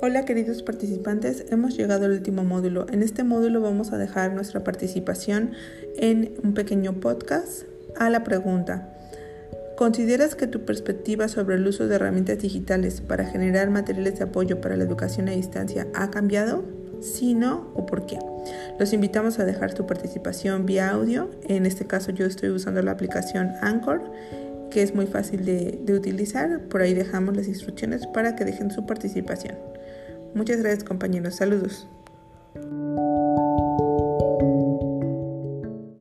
Hola queridos participantes, hemos llegado al último módulo. En este módulo vamos a dejar nuestra participación en un pequeño podcast a la pregunta. ¿Consideras que tu perspectiva sobre el uso de herramientas digitales para generar materiales de apoyo para la educación a distancia ha cambiado? Si no, o por qué. Los invitamos a dejar tu participación vía audio. En este caso yo estoy usando la aplicación Anchor que es muy fácil de, de, utilizar. Por ahí dejamos las instrucciones para que dejen su participación. Muchas gracias compañeros. Saludos.